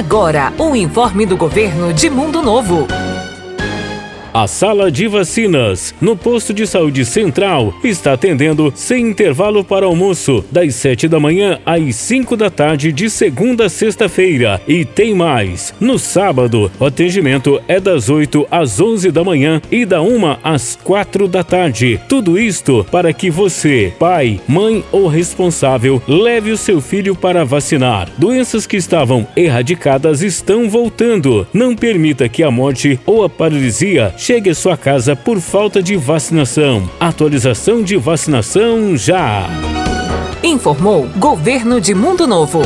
Agora, o informe do governo de Mundo Novo. A sala de vacinas no posto de saúde central está atendendo sem intervalo para almoço, das 7 da manhã às 5 da tarde de segunda a sexta-feira. E tem mais: no sábado, o atendimento é das 8 às 11 da manhã e da 1 às 4 da tarde. Tudo isto para que você, pai, mãe ou responsável, leve o seu filho para vacinar. Doenças que estavam erradicadas estão voltando. Não permita que a morte ou a paralisia chegue à sua casa por falta de vacinação. Atualização de vacinação já. Informou Governo de Mundo Novo.